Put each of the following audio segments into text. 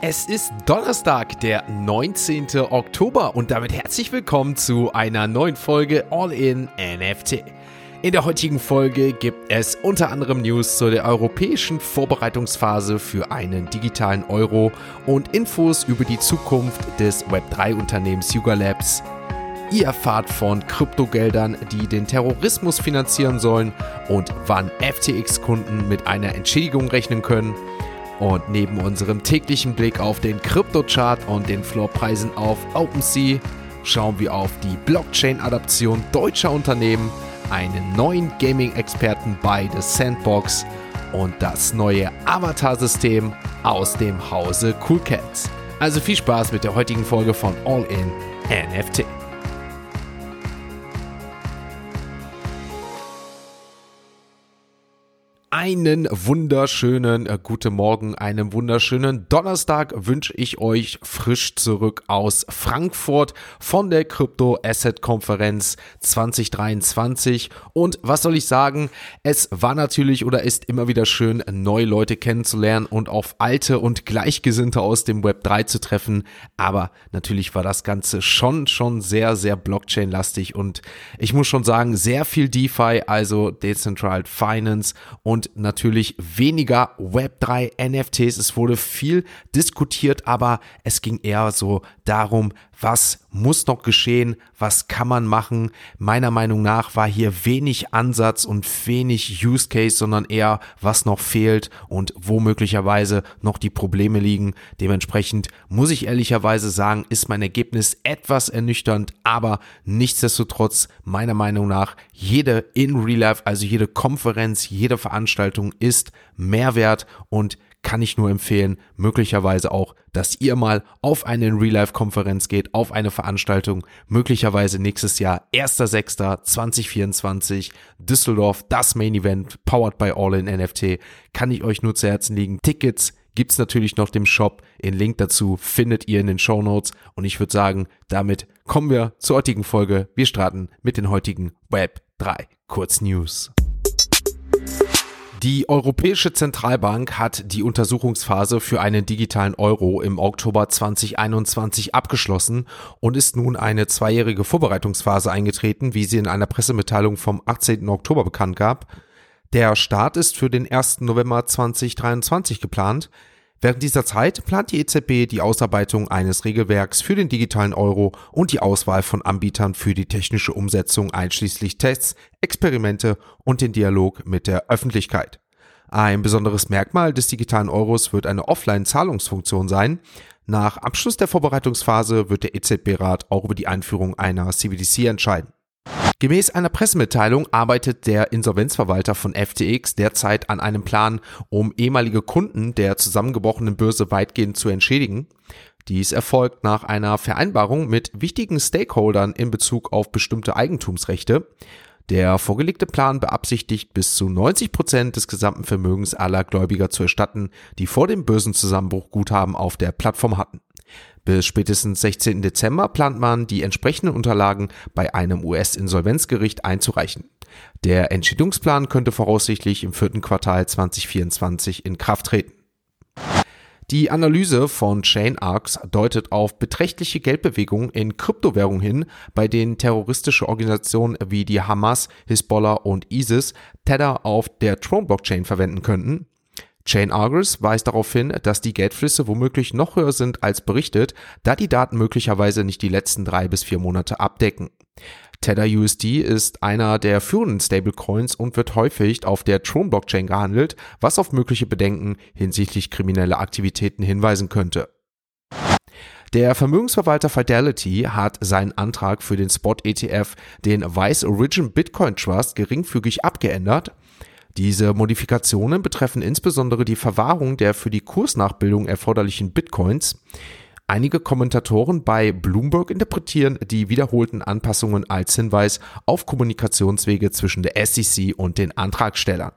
Es ist Donnerstag, der 19. Oktober und damit herzlich willkommen zu einer neuen Folge All in NFT. In der heutigen Folge gibt es unter anderem News zu der europäischen Vorbereitungsphase für einen digitalen Euro und Infos über die Zukunft des Web3-Unternehmens Yuga Labs. Ihr erfahrt von Kryptogeldern, die den Terrorismus finanzieren sollen und wann FTX-Kunden mit einer Entschädigung rechnen können – und neben unserem täglichen Blick auf den Kryptochart und den Floorpreisen auf OpenSea schauen wir auf die Blockchain-Adaption deutscher Unternehmen, einen neuen Gaming-Experten bei The Sandbox und das neue Avatar-System aus dem Hause Cool Cats. Also viel Spaß mit der heutigen Folge von All in NFT. Einen wunderschönen äh, guten Morgen, einen wunderschönen Donnerstag wünsche ich euch frisch zurück aus Frankfurt von der Crypto Asset Konferenz 2023. Und was soll ich sagen? Es war natürlich oder ist immer wieder schön, neue Leute kennenzulernen und auf alte und Gleichgesinnte aus dem Web 3 zu treffen. Aber natürlich war das Ganze schon, schon sehr, sehr Blockchain-lastig und ich muss schon sagen, sehr viel DeFi, also Decentralized Finance und natürlich weniger Web3 NFTs. Es wurde viel diskutiert, aber es ging eher so darum, was muss noch geschehen, was kann man machen. Meiner Meinung nach war hier wenig Ansatz und wenig Use Case, sondern eher, was noch fehlt und wo möglicherweise noch die Probleme liegen. Dementsprechend muss ich ehrlicherweise sagen, ist mein Ergebnis etwas ernüchternd, aber nichtsdestotrotz meiner Meinung nach jede in Real Life, also jede Konferenz, jede Veranstaltung ist Mehrwert und kann ich nur empfehlen, möglicherweise auch, dass ihr mal auf eine Real-Life-Konferenz geht, auf eine Veranstaltung, möglicherweise nächstes Jahr, 1.6.2024, Düsseldorf, das Main Event, powered by All in NFT, kann ich euch nur zu Herzen liegen. Tickets gibt's natürlich noch dem Shop. Den Link dazu findet ihr in den Show Notes. Und ich würde sagen, damit kommen wir zur heutigen Folge. Wir starten mit den heutigen Web 3 Kurznews. Die Europäische Zentralbank hat die Untersuchungsphase für einen digitalen Euro im Oktober 2021 abgeschlossen und ist nun eine zweijährige Vorbereitungsphase eingetreten, wie sie in einer Pressemitteilung vom 18. Oktober bekannt gab. Der Start ist für den 1. November 2023 geplant. Während dieser Zeit plant die EZB die Ausarbeitung eines Regelwerks für den digitalen Euro und die Auswahl von Anbietern für die technische Umsetzung einschließlich Tests, Experimente und den Dialog mit der Öffentlichkeit. Ein besonderes Merkmal des digitalen Euros wird eine Offline-Zahlungsfunktion sein. Nach Abschluss der Vorbereitungsphase wird der EZB-Rat auch über die Einführung einer CBDC entscheiden. Gemäß einer Pressemitteilung arbeitet der Insolvenzverwalter von FTX derzeit an einem Plan, um ehemalige Kunden der zusammengebrochenen Börse weitgehend zu entschädigen. Dies erfolgt nach einer Vereinbarung mit wichtigen Stakeholdern in Bezug auf bestimmte Eigentumsrechte. Der vorgelegte Plan beabsichtigt, bis zu 90 Prozent des gesamten Vermögens aller Gläubiger zu erstatten, die vor dem Börsenzusammenbruch Guthaben auf der Plattform hatten. Bis spätestens 16. Dezember plant man, die entsprechenden Unterlagen bei einem US-Insolvenzgericht einzureichen. Der Entschädigungsplan könnte voraussichtlich im vierten Quartal 2024 in Kraft treten. Die Analyse von ChainArcs deutet auf beträchtliche Geldbewegungen in Kryptowährungen hin, bei denen terroristische Organisationen wie die Hamas, Hisbollah und ISIS Tether auf der Tron-Blockchain verwenden könnten. Chain Argus weist darauf hin, dass die Geldflüsse womöglich noch höher sind als berichtet, da die Daten möglicherweise nicht die letzten drei bis vier Monate abdecken. Tether USD ist einer der führenden Stablecoins und wird häufig auf der Tron Blockchain gehandelt, was auf mögliche Bedenken hinsichtlich krimineller Aktivitäten hinweisen könnte. Der Vermögensverwalter Fidelity hat seinen Antrag für den Spot ETF, den Vice Origin Bitcoin Trust, geringfügig abgeändert. Diese Modifikationen betreffen insbesondere die Verwahrung der für die Kursnachbildung erforderlichen Bitcoins. Einige Kommentatoren bei Bloomberg interpretieren die wiederholten Anpassungen als Hinweis auf Kommunikationswege zwischen der SEC und den Antragstellern.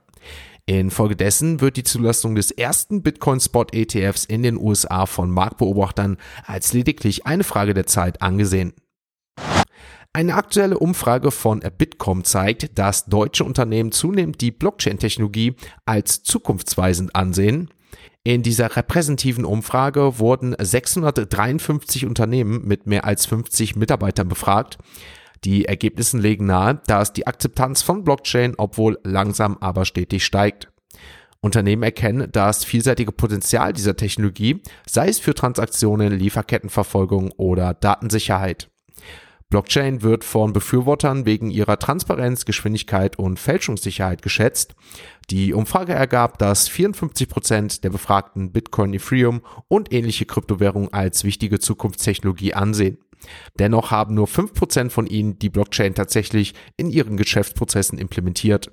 Infolgedessen wird die Zulassung des ersten Bitcoin-Spot-ETFs in den USA von Marktbeobachtern als lediglich eine Frage der Zeit angesehen. Eine aktuelle Umfrage von Bitkom zeigt, dass deutsche Unternehmen zunehmend die Blockchain-Technologie als zukunftsweisend ansehen. In dieser repräsentativen Umfrage wurden 653 Unternehmen mit mehr als 50 Mitarbeitern befragt. Die Ergebnisse legen nahe, dass die Akzeptanz von Blockchain, obwohl langsam aber stetig steigt. Unternehmen erkennen das vielseitige Potenzial dieser Technologie, sei es für Transaktionen, Lieferkettenverfolgung oder Datensicherheit. Blockchain wird von Befürwortern wegen ihrer Transparenz, Geschwindigkeit und Fälschungssicherheit geschätzt. Die Umfrage ergab, dass 54 Prozent der Befragten Bitcoin, Ethereum und ähnliche Kryptowährungen als wichtige Zukunftstechnologie ansehen. Dennoch haben nur 5% von ihnen die Blockchain tatsächlich in ihren Geschäftsprozessen implementiert.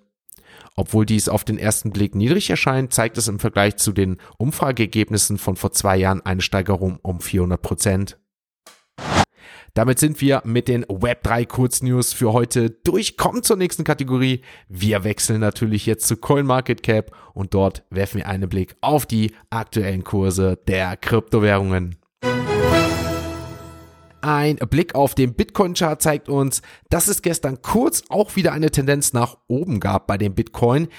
Obwohl dies auf den ersten Blick niedrig erscheint, zeigt es im Vergleich zu den Umfrageergebnissen von vor zwei Jahren eine Steigerung um 400 Prozent. Damit sind wir mit den Web3 Kurznews für heute durch. Kommen zur nächsten Kategorie. Wir wechseln natürlich jetzt zu CoinMarketCap und dort werfen wir einen Blick auf die aktuellen Kurse der Kryptowährungen. Ein Blick auf den Bitcoin-Chart zeigt uns, dass es gestern kurz auch wieder eine Tendenz nach oben gab bei dem Bitcoin.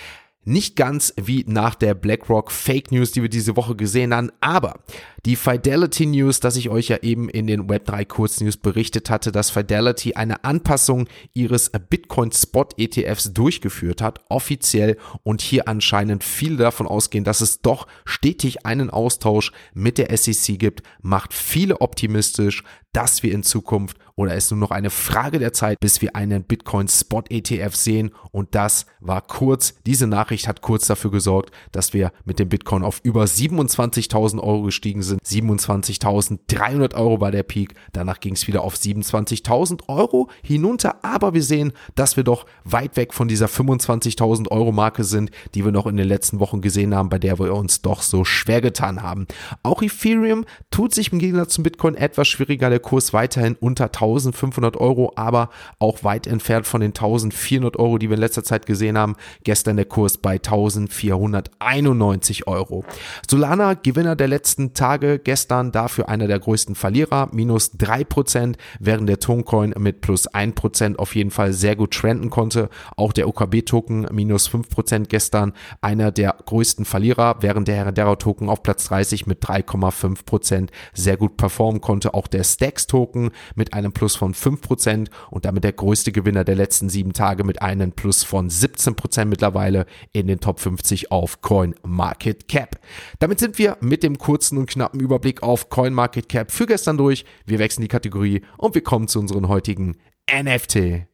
Nicht ganz wie nach der BlackRock Fake News, die wir diese Woche gesehen haben, aber die Fidelity News, dass ich euch ja eben in den Web3 Kurznews berichtet hatte, dass Fidelity eine Anpassung ihres Bitcoin Spot ETFs durchgeführt hat, offiziell und hier anscheinend viele davon ausgehen, dass es doch stetig einen Austausch mit der SEC gibt, macht viele optimistisch, dass wir in Zukunft oder es nur noch eine Frage der Zeit, bis wir einen Bitcoin Spot ETF sehen und das war kurz, diese Nachricht hat kurz dafür gesorgt, dass wir mit dem Bitcoin auf über 27.000 Euro gestiegen sind sind 27.300 Euro war der Peak. Danach ging es wieder auf 27.000 Euro hinunter. Aber wir sehen, dass wir doch weit weg von dieser 25.000 Euro Marke sind, die wir noch in den letzten Wochen gesehen haben, bei der wir uns doch so schwer getan haben. Auch Ethereum tut sich im Gegensatz zum Bitcoin etwas schwieriger. Der Kurs weiterhin unter 1500 Euro, aber auch weit entfernt von den 1400 Euro, die wir in letzter Zeit gesehen haben. Gestern der Kurs bei 1491 Euro. Solana, Gewinner der letzten Tage, gestern dafür einer der größten Verlierer, minus 3%, während der Toncoin mit plus 1% auf jeden Fall sehr gut trenden konnte. Auch der OKB-Token minus 5% gestern einer der größten Verlierer, während der Heredera-Token auf Platz 30 mit 3,5% sehr gut performen konnte. Auch der Stacks-Token mit einem Plus von 5% und damit der größte Gewinner der letzten sieben Tage mit einem Plus von 17% mittlerweile in den Top 50 auf Coin Market Cap. Damit sind wir mit dem kurzen und knappen knappen Überblick auf CoinMarketCap für gestern durch. Wir wechseln die Kategorie und wir kommen zu unseren heutigen NFT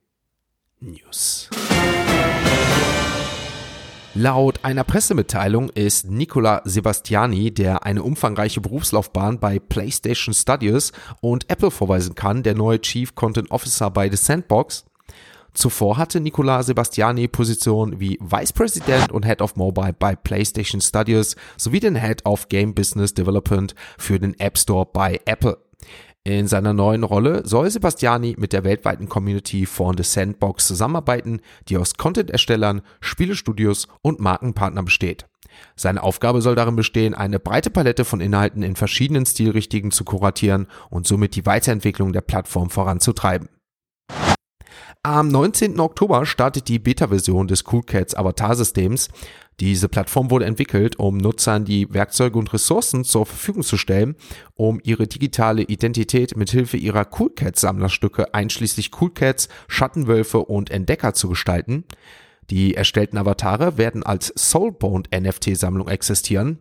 News. Laut einer Pressemitteilung ist Nicola Sebastiani, der eine umfangreiche Berufslaufbahn bei PlayStation Studios und Apple vorweisen kann, der neue Chief Content Officer bei The Sandbox. Zuvor hatte Nicola Sebastiani Positionen wie Vice President und Head of Mobile bei PlayStation Studios sowie den Head of Game Business Development für den App Store bei Apple. In seiner neuen Rolle soll Sebastiani mit der weltweiten Community von The Sandbox zusammenarbeiten, die aus Content-Erstellern, Spielestudios und Markenpartnern besteht. Seine Aufgabe soll darin bestehen, eine breite Palette von Inhalten in verschiedenen Stilrichtungen zu kuratieren und somit die Weiterentwicklung der Plattform voranzutreiben. Am 19. Oktober startet die Beta-Version des CoolCats Avatar-Systems. Diese Plattform wurde entwickelt, um Nutzern die Werkzeuge und Ressourcen zur Verfügung zu stellen, um ihre digitale Identität mithilfe ihrer CoolCats-Sammlerstücke einschließlich CoolCats, Schattenwölfe und Entdecker zu gestalten. Die erstellten Avatare werden als Soulbound NFT-Sammlung existieren.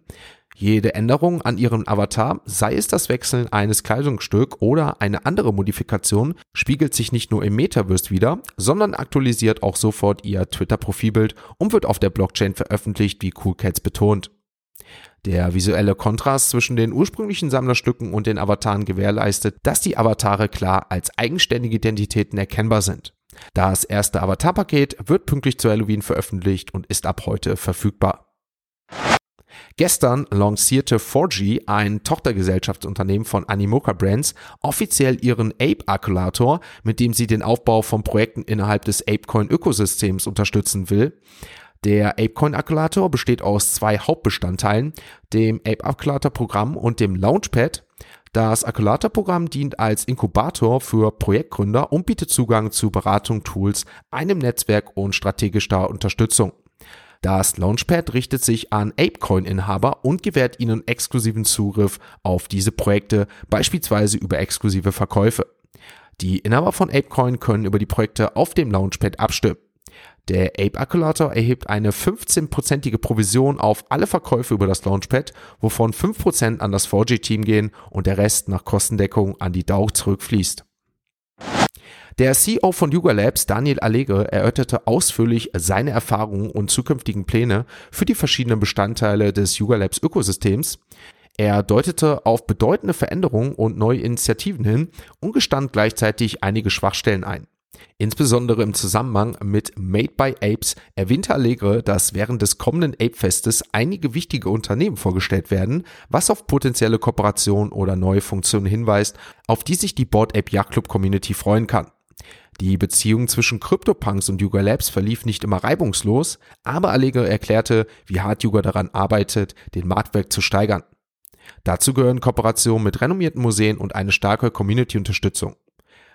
Jede Änderung an ihrem Avatar, sei es das Wechseln eines Kleidungsstück oder eine andere Modifikation, spiegelt sich nicht nur im Metaverse wieder, sondern aktualisiert auch sofort ihr Twitter-Profilbild und wird auf der Blockchain veröffentlicht, wie Cool Cats betont. Der visuelle Kontrast zwischen den ursprünglichen Sammlerstücken und den Avataren gewährleistet, dass die Avatare klar als eigenständige Identitäten erkennbar sind. Das erste Avatar-Paket wird pünktlich zu Halloween veröffentlicht und ist ab heute verfügbar. Gestern lancierte 4G, ein Tochtergesellschaftsunternehmen von Animoca Brands, offiziell ihren Ape-Akulator, mit dem sie den Aufbau von Projekten innerhalb des Apecoin-Ökosystems unterstützen will. Der ApeCoin-Akulator besteht aus zwei Hauptbestandteilen, dem Ape-Akulator-Programm und dem Launchpad. Das Akulator-Programm dient als Inkubator für Projektgründer und bietet Zugang zu Beratung, Tools, einem Netzwerk und strategischer Unterstützung. Das Launchpad richtet sich an Apecoin-Inhaber und gewährt ihnen exklusiven Zugriff auf diese Projekte, beispielsweise über exklusive Verkäufe. Die Inhaber von Apecoin können über die Projekte auf dem Launchpad abstimmen. Der Ape Acculator erhebt eine 15-prozentige Provision auf alle Verkäufe über das Launchpad, wovon 5% an das 4G-Team gehen und der Rest nach Kostendeckung an die DAO zurückfließt. Der CEO von Yuga Labs, Daniel Allegre, erörterte ausführlich seine Erfahrungen und zukünftigen Pläne für die verschiedenen Bestandteile des Yuga Labs Ökosystems. Er deutete auf bedeutende Veränderungen und neue Initiativen hin und gestand gleichzeitig einige Schwachstellen ein. Insbesondere im Zusammenhang mit Made by Apes erwähnte Allegre, dass während des kommenden Ape-Festes einige wichtige Unternehmen vorgestellt werden, was auf potenzielle Kooperation oder neue Funktionen hinweist, auf die sich die Board Ape Yacht Club Community freuen kann. Die Beziehung zwischen CryptoPunks und Yuga Labs verlief nicht immer reibungslos, aber Allegre erklärte, wie hart Yuga daran arbeitet, den Marktwert zu steigern. Dazu gehören Kooperationen mit renommierten Museen und eine starke Community-Unterstützung.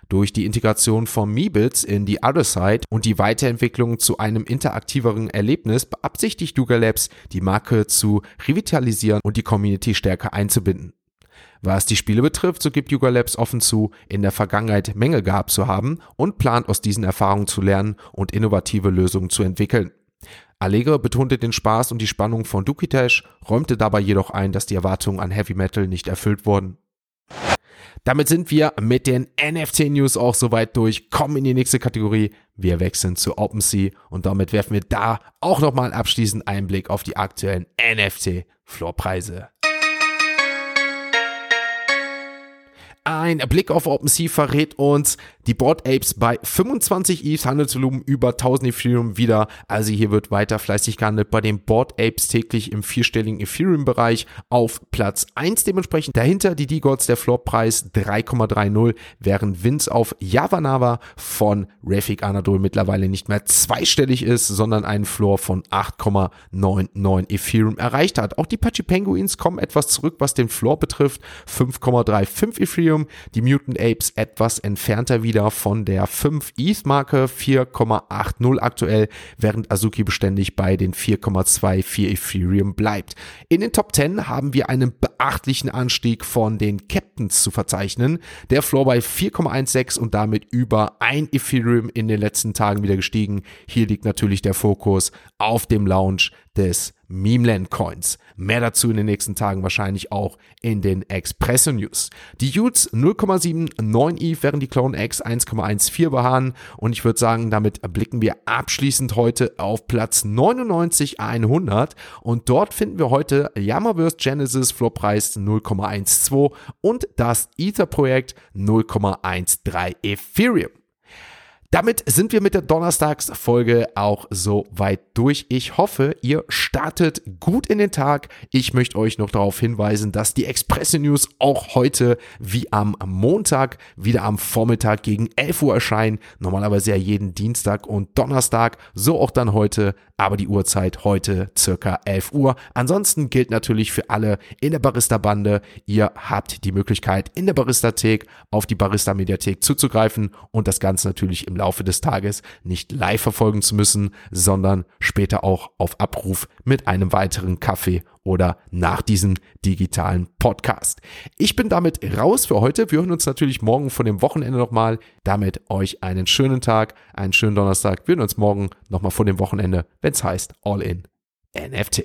Durch die Integration von Meebits in die Other Side und die Weiterentwicklung zu einem interaktiveren Erlebnis beabsichtigt Yuga Labs, die Marke zu revitalisieren und die Community stärker einzubinden. Was die Spiele betrifft, so gibt Yuga Labs offen zu, in der Vergangenheit Mängel gehabt zu haben und plant aus diesen Erfahrungen zu lernen und innovative Lösungen zu entwickeln. Allegre betonte den Spaß und die Spannung von Dukitash, räumte dabei jedoch ein, dass die Erwartungen an Heavy Metal nicht erfüllt wurden. Damit sind wir mit den NFT News auch soweit durch, kommen in die nächste Kategorie. Wir wechseln zu OpenSea und damit werfen wir da auch nochmal abschließend einen Blick auf die aktuellen NFT Ein Blick auf OpenSea verrät uns, die Board Apes bei 25 ETH Handelsvolumen über 1000 Ethereum wieder. Also hier wird weiter fleißig gehandelt bei den Board Apes täglich im vierstelligen Ethereum-Bereich auf Platz 1 dementsprechend. Dahinter die D-Gods der Floorpreis 3,30, während Vince auf Yavanava von Rafik Anadol mittlerweile nicht mehr zweistellig ist, sondern einen Floor von 8,99 Ethereum erreicht hat. Auch die Pachi Penguins kommen etwas zurück, was den Floor betrifft. 5,35 Ethereum. Die Mutant Apes etwas entfernter wieder wieder von der 5 ETH-Marke 4,80 aktuell, während Azuki beständig bei den 4,24 Ethereum bleibt. In den Top 10 haben wir einen beachtlichen Anstieg von den Captains zu verzeichnen. Der Floor bei 4,16 und damit über ein Ethereum in den letzten Tagen wieder gestiegen. Hier liegt natürlich der Fokus auf dem Launch des Memeland Coins. Mehr dazu in den nächsten Tagen wahrscheinlich auch in den Expresso News. Die Utes 0,79 ETH, während die Clone X 1,14 beharren. Und ich würde sagen, damit blicken wir abschließend heute auf Platz 99,100. Und dort finden wir heute Yamaverse Genesis Floorpreis 0,12 und das Ether-Projekt 0,13 Ethereum. Damit sind wir mit der Donnerstagsfolge auch so weit durch. Ich hoffe, ihr startet gut in den Tag. Ich möchte euch noch darauf hinweisen, dass die Express News auch heute wie am Montag wieder am Vormittag gegen 11 Uhr erscheinen. Normalerweise ja jeden Dienstag und Donnerstag. So auch dann heute, aber die Uhrzeit heute circa 11 Uhr. Ansonsten gilt natürlich für alle in der Barista-Bande, ihr habt die Möglichkeit in der Barista-Thek auf die Barista-Mediathek zuzugreifen und das Ganze natürlich im Laufe des Tages nicht live verfolgen zu müssen, sondern später auch auf Abruf mit einem weiteren Kaffee oder nach diesem digitalen Podcast. Ich bin damit raus für heute. Wir hören uns natürlich morgen von dem Wochenende nochmal. Damit euch einen schönen Tag, einen schönen Donnerstag. Wir hören uns morgen nochmal von dem Wochenende, wenn es heißt All in NFT.